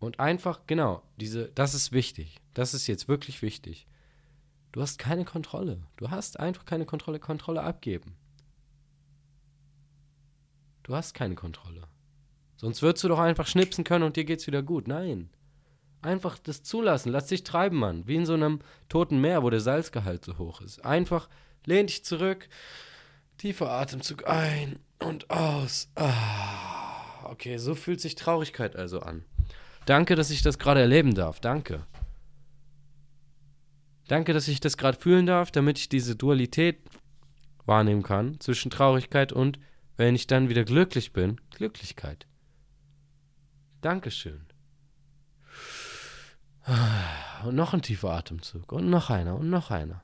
Und einfach, genau, diese, das ist wichtig. Das ist jetzt wirklich wichtig. Du hast keine Kontrolle. Du hast einfach keine Kontrolle. Kontrolle abgeben. Du hast keine Kontrolle. Sonst würdest du doch einfach schnipsen können und dir geht's wieder gut. Nein. Einfach das zulassen. Lass dich treiben, Mann. Wie in so einem toten Meer, wo der Salzgehalt so hoch ist. Einfach lehn dich zurück. Tiefer Atemzug ein und aus. Ah, okay, so fühlt sich Traurigkeit also an. Danke, dass ich das gerade erleben darf. Danke. Danke, dass ich das gerade fühlen darf, damit ich diese Dualität wahrnehmen kann zwischen Traurigkeit und, wenn ich dann wieder glücklich bin, Glücklichkeit. Dankeschön. Und noch ein tiefer Atemzug. Und noch einer und noch einer.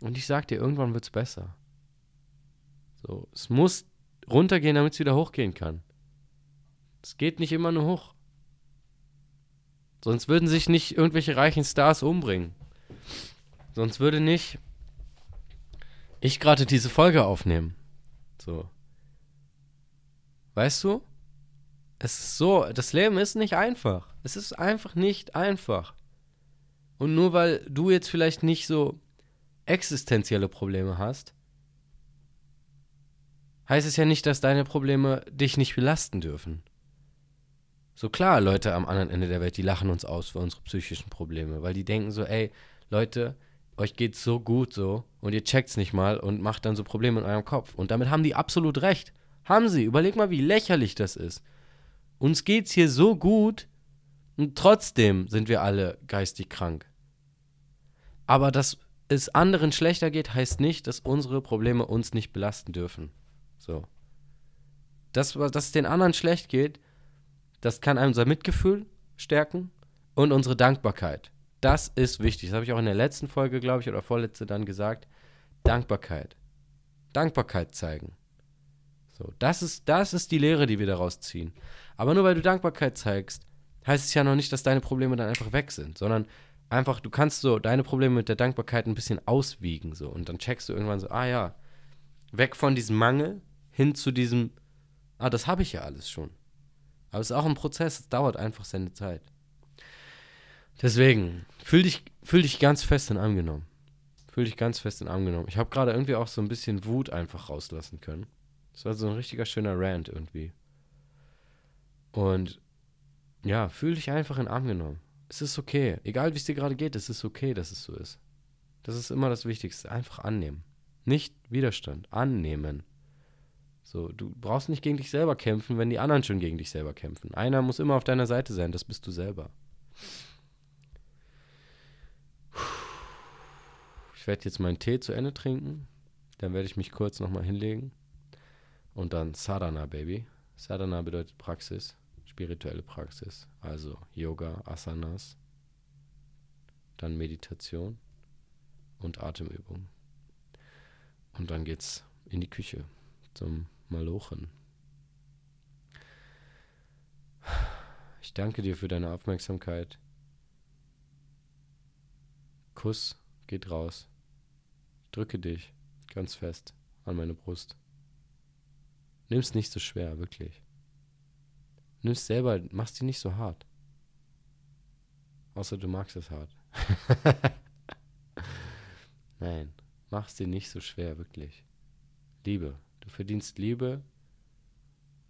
Und ich sag dir, irgendwann wird's besser. So, es muss runtergehen, damit es wieder hochgehen kann. Es geht nicht immer nur hoch. Sonst würden sich nicht irgendwelche reichen Stars umbringen. Sonst würde nicht ich gerade diese Folge aufnehmen. So. Weißt du? Es ist so, das Leben ist nicht einfach. Es ist einfach nicht einfach. Und nur weil du jetzt vielleicht nicht so existenzielle Probleme hast, heißt es ja nicht, dass deine Probleme dich nicht belasten dürfen. So klar, Leute am anderen Ende der Welt, die lachen uns aus für unsere psychischen Probleme, weil die denken so, ey, Leute, euch geht's so gut so und ihr checkt's nicht mal und macht dann so Probleme in eurem Kopf. Und damit haben die absolut recht. Haben sie. Überleg mal, wie lächerlich das ist. Uns geht's hier so gut und trotzdem sind wir alle geistig krank. Aber dass es anderen schlechter geht, heißt nicht, dass unsere Probleme uns nicht belasten dürfen. So. Das, dass es den anderen schlecht geht, das kann unser Mitgefühl stärken und unsere Dankbarkeit. Das ist wichtig. Das habe ich auch in der letzten Folge, glaube ich, oder vorletzte dann gesagt. Dankbarkeit. Dankbarkeit zeigen. So, das ist, das ist die Lehre, die wir daraus ziehen. Aber nur weil du Dankbarkeit zeigst, heißt es ja noch nicht, dass deine Probleme dann einfach weg sind, sondern einfach, du kannst so deine Probleme mit der Dankbarkeit ein bisschen auswiegen, so. Und dann checkst du irgendwann so, ah ja, weg von diesem Mangel hin zu diesem, ah, das habe ich ja alles schon. Aber es ist auch ein Prozess, es dauert einfach seine Zeit. Deswegen, fühl dich, fühl dich ganz fest in Arm genommen. Fühl dich ganz fest in Arm. Ich habe gerade irgendwie auch so ein bisschen Wut einfach rauslassen können. Das war so ein richtiger schöner Rant irgendwie. Und ja, fühl dich einfach in Arm genommen. Es ist okay. Egal wie es dir gerade geht, es ist okay, dass es so ist. Das ist immer das Wichtigste. Einfach annehmen. Nicht Widerstand. Annehmen. So, du brauchst nicht gegen dich selber kämpfen, wenn die anderen schon gegen dich selber kämpfen. Einer muss immer auf deiner Seite sein, das bist du selber. Ich werde jetzt meinen Tee zu Ende trinken. Dann werde ich mich kurz nochmal hinlegen. Und dann Sadhana, Baby. Sadhana bedeutet Praxis, spirituelle Praxis. Also Yoga, Asanas, dann Meditation und Atemübung. Und dann geht's in die Küche zum Malochen. Ich danke dir für deine Aufmerksamkeit. Kuss geht raus. Drücke dich ganz fest an meine Brust. Nimm's nicht so schwer, wirklich. Nimm's selber, mach's dir nicht so hart. Außer du magst es hart. Nein, mach's dir nicht so schwer, wirklich. Liebe. Du verdienst Liebe.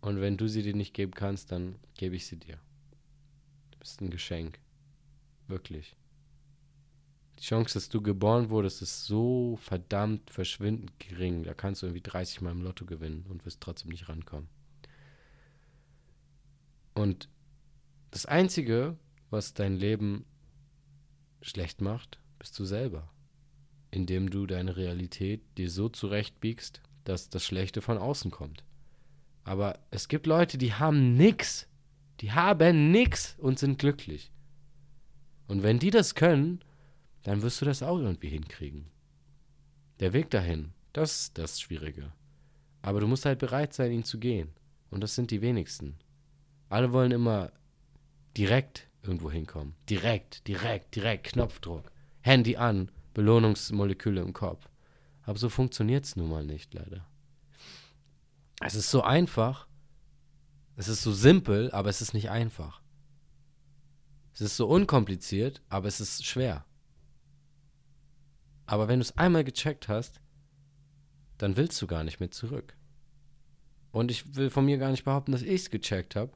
Und wenn du sie dir nicht geben kannst, dann gebe ich sie dir. Du bist ein Geschenk. Wirklich. Die Chance, dass du geboren wurdest, ist so verdammt verschwindend gering. Da kannst du irgendwie 30 Mal im Lotto gewinnen und wirst trotzdem nicht rankommen. Und das Einzige, was dein Leben schlecht macht, bist du selber. Indem du deine Realität dir so zurechtbiegst, dass das Schlechte von außen kommt. Aber es gibt Leute, die haben nix. Die haben nix und sind glücklich. Und wenn die das können, dann wirst du das auch irgendwie hinkriegen. Der Weg dahin, das ist das Schwierige. Aber du musst halt bereit sein, ihn zu gehen. Und das sind die wenigsten. Alle wollen immer direkt irgendwo hinkommen. Direkt, direkt, direkt, Knopfdruck. Handy an, Belohnungsmoleküle im Kopf. Aber so funktioniert es nun mal nicht, leider. Es ist so einfach, es ist so simpel, aber es ist nicht einfach. Es ist so unkompliziert, aber es ist schwer. Aber wenn du es einmal gecheckt hast, dann willst du gar nicht mehr zurück. Und ich will von mir gar nicht behaupten, dass ich es gecheckt habe.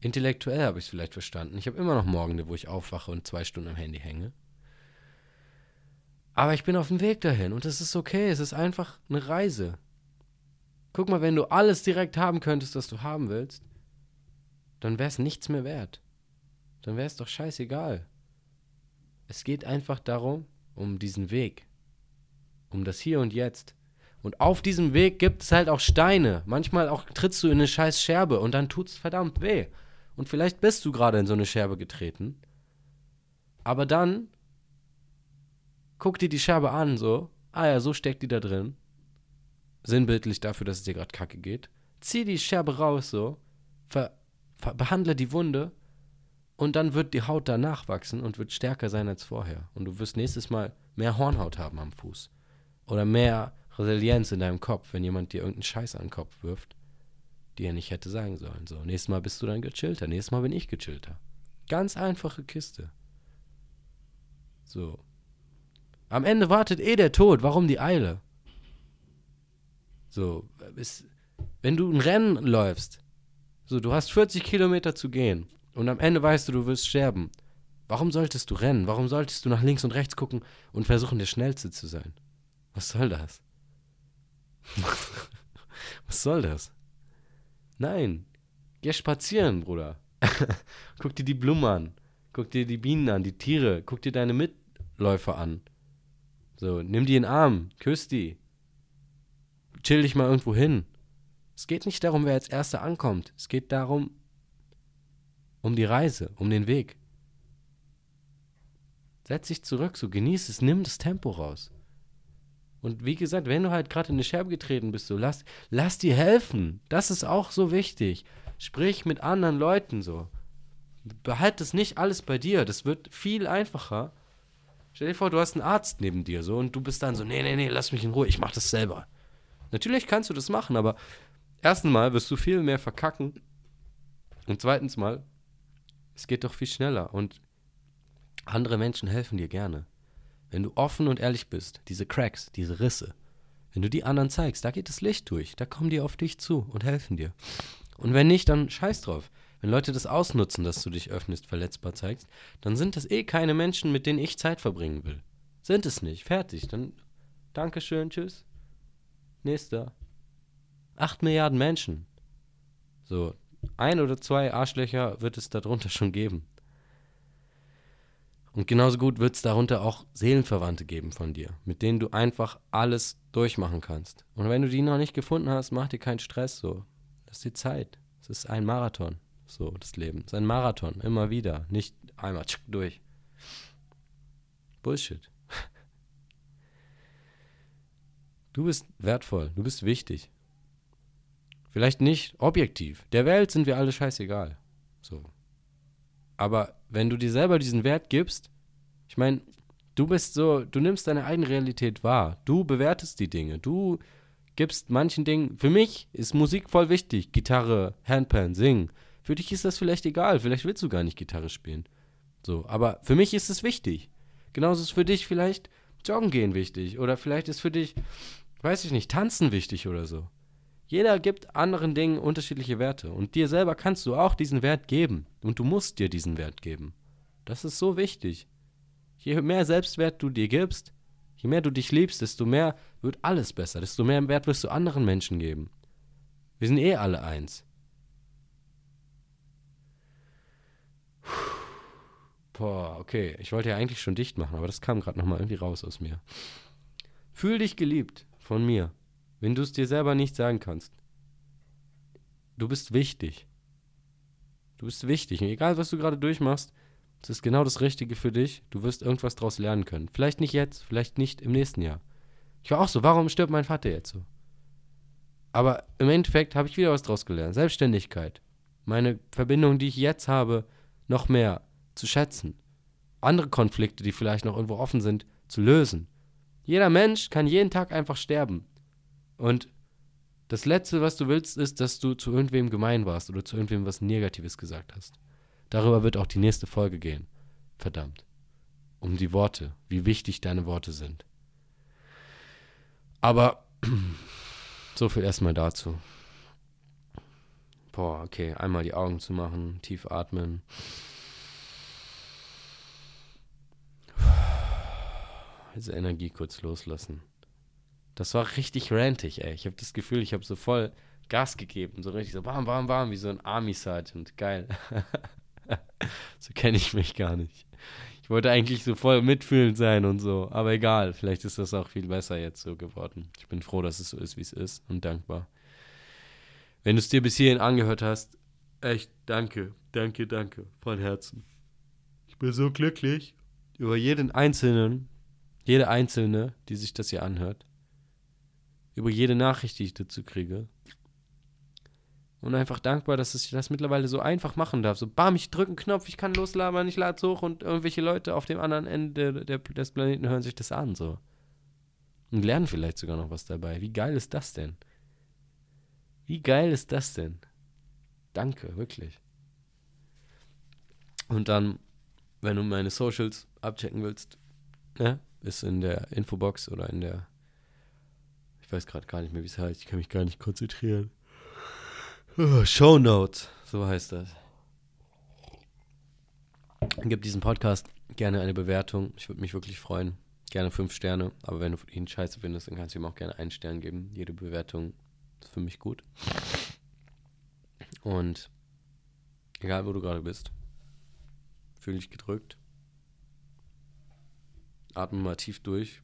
Intellektuell habe ich es vielleicht verstanden. Ich habe immer noch Morgende, wo ich aufwache und zwei Stunden am Handy hänge. Aber ich bin auf dem Weg dahin und es ist okay. Es ist einfach eine Reise. Guck mal, wenn du alles direkt haben könntest, was du haben willst, dann wäre es nichts mehr wert. Dann wäre es doch scheißegal. Es geht einfach darum, um diesen Weg um das Hier und Jetzt. Und auf diesem Weg gibt es halt auch Steine. Manchmal auch trittst du in eine scheiß Scherbe und dann tut es verdammt weh. Und vielleicht bist du gerade in so eine Scherbe getreten. Aber dann guck dir die Scherbe an, so. Ah ja, so steckt die da drin. Sinnbildlich dafür, dass es dir gerade kacke geht. Zieh die Scherbe raus, so. Ver, ver, behandle die Wunde. Und dann wird die Haut danach wachsen und wird stärker sein als vorher. Und du wirst nächstes Mal mehr Hornhaut haben am Fuß oder mehr Resilienz in deinem Kopf, wenn jemand dir irgendeinen Scheiß an den Kopf wirft, die er nicht hätte sagen sollen. So, nächstes Mal bist du dann gechillter, nächstes Mal bin ich gechillter. Ganz einfache Kiste. So. Am Ende wartet eh der Tod, warum die Eile? So, ist, wenn du ein Rennen läufst, so, du hast 40 Kilometer zu gehen und am Ende weißt du, du wirst sterben. Warum solltest du rennen? Warum solltest du nach links und rechts gucken und versuchen, der Schnellste zu sein? Was soll das? Was soll das? Nein. Geh spazieren, Bruder. guck dir die Blumen an. Guck dir die Bienen an, die Tiere. Guck dir deine Mitläufer an. So, nimm die in den Arm. Küss die. Chill dich mal irgendwo hin. Es geht nicht darum, wer als Erster ankommt. Es geht darum, um die Reise, um den Weg. Setz dich zurück, so genieß es, nimm das Tempo raus. Und wie gesagt, wenn du halt gerade in eine Scherbe getreten bist, so lass, lass dir helfen. Das ist auch so wichtig. Sprich mit anderen Leuten so. Behalt das nicht alles bei dir. Das wird viel einfacher. Stell dir vor, du hast einen Arzt neben dir so und du bist dann so, nee, nee, nee, lass mich in Ruhe, ich mach das selber. Natürlich kannst du das machen, aber erstens mal wirst du viel mehr verkacken. Und zweitens mal, es geht doch viel schneller und andere Menschen helfen dir gerne. Wenn du offen und ehrlich bist, diese Cracks, diese Risse, wenn du die anderen zeigst, da geht das Licht durch, da kommen die auf dich zu und helfen dir. Und wenn nicht, dann scheiß drauf. Wenn Leute das ausnutzen, dass du dich öffnest, verletzbar zeigst, dann sind das eh keine Menschen, mit denen ich Zeit verbringen will. Sind es nicht. Fertig. Dann Dankeschön, tschüss. Nächster. Acht Milliarden Menschen. So, ein oder zwei Arschlöcher wird es darunter schon geben. Und genauso gut wird es darunter auch Seelenverwandte geben von dir, mit denen du einfach alles durchmachen kannst. Und wenn du die noch nicht gefunden hast, mach dir keinen Stress so. Lass dir Zeit. Es ist ein Marathon, so das Leben. Es ist ein Marathon, immer wieder, nicht einmal tschick, durch. Bullshit. Du bist wertvoll, du bist wichtig. Vielleicht nicht objektiv. Der Welt sind wir alle scheißegal. So. Aber wenn du dir selber diesen Wert gibst, ich meine, du bist so, du nimmst deine eigene Realität wahr. Du bewertest die Dinge. Du gibst manchen Dingen. Für mich ist Musik voll wichtig. Gitarre, Handpan, Singen. Für dich ist das vielleicht egal. Vielleicht willst du gar nicht Gitarre spielen. So, aber für mich ist es wichtig. Genauso ist für dich vielleicht Joggen gehen wichtig. Oder vielleicht ist für dich, weiß ich nicht, Tanzen wichtig oder so. Jeder gibt anderen Dingen unterschiedliche Werte. Und dir selber kannst du auch diesen Wert geben. Und du musst dir diesen Wert geben. Das ist so wichtig. Je mehr Selbstwert du dir gibst, je mehr du dich liebst, desto mehr wird alles besser. Desto mehr Wert wirst du anderen Menschen geben. Wir sind eh alle eins. Boah, okay. Ich wollte ja eigentlich schon dicht machen, aber das kam gerade nochmal irgendwie raus aus mir. Fühl dich geliebt von mir. Wenn du es dir selber nicht sagen kannst. Du bist wichtig. Du bist wichtig. Und egal, was du gerade durchmachst, es ist genau das Richtige für dich. Du wirst irgendwas daraus lernen können. Vielleicht nicht jetzt, vielleicht nicht im nächsten Jahr. Ich war auch so, warum stirbt mein Vater jetzt so? Aber im Endeffekt habe ich wieder was draus gelernt. Selbstständigkeit. Meine Verbindung, die ich jetzt habe, noch mehr zu schätzen. Andere Konflikte, die vielleicht noch irgendwo offen sind, zu lösen. Jeder Mensch kann jeden Tag einfach sterben. Und das Letzte, was du willst, ist, dass du zu irgendwem gemein warst oder zu irgendwem was Negatives gesagt hast. Darüber wird auch die nächste Folge gehen. Verdammt. Um die Worte, wie wichtig deine Worte sind. Aber so viel erstmal dazu. Boah, okay, einmal die Augen zu machen, tief atmen. Diese Energie kurz loslassen. Das war richtig rantig, ey. Ich habe das Gefühl, ich habe so voll Gas gegeben. So richtig so bam, bam, bam, wie so ein Army Sergeant. Geil. so kenne ich mich gar nicht. Ich wollte eigentlich so voll mitfühlend sein und so. Aber egal, vielleicht ist das auch viel besser jetzt so geworden. Ich bin froh, dass es so ist, wie es ist und dankbar. Wenn du es dir bis hierhin angehört hast, echt danke, danke, danke von Herzen. Ich bin so glücklich über jeden Einzelnen, jede Einzelne, die sich das hier anhört über jede Nachricht, die ich dazu kriege. Und einfach dankbar, dass ich das mittlerweile so einfach machen darf. So, bam, ich drücke einen Knopf, ich kann loslabern, ich lade es hoch und irgendwelche Leute auf dem anderen Ende der, des Planeten hören sich das an, so. Und lernen vielleicht sogar noch was dabei. Wie geil ist das denn? Wie geil ist das denn? Danke, wirklich. Und dann, wenn du meine Socials abchecken willst, ne, ist in der Infobox oder in der weiß gerade gar nicht mehr, wie es heißt. Ich kann mich gar nicht konzentrieren. Oh, Show Notes, so heißt das. Gib diesem Podcast gerne eine Bewertung. Ich würde mich wirklich freuen. Gerne fünf Sterne. Aber wenn du ihn scheiße findest, dann kannst du ihm auch gerne einen Stern geben. Jede Bewertung ist für mich gut. Und egal, wo du gerade bist, fühl dich gedrückt. Atme mal tief durch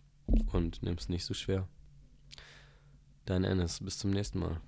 und nimm es nicht so schwer. Dein Ennis. Bis zum nächsten Mal.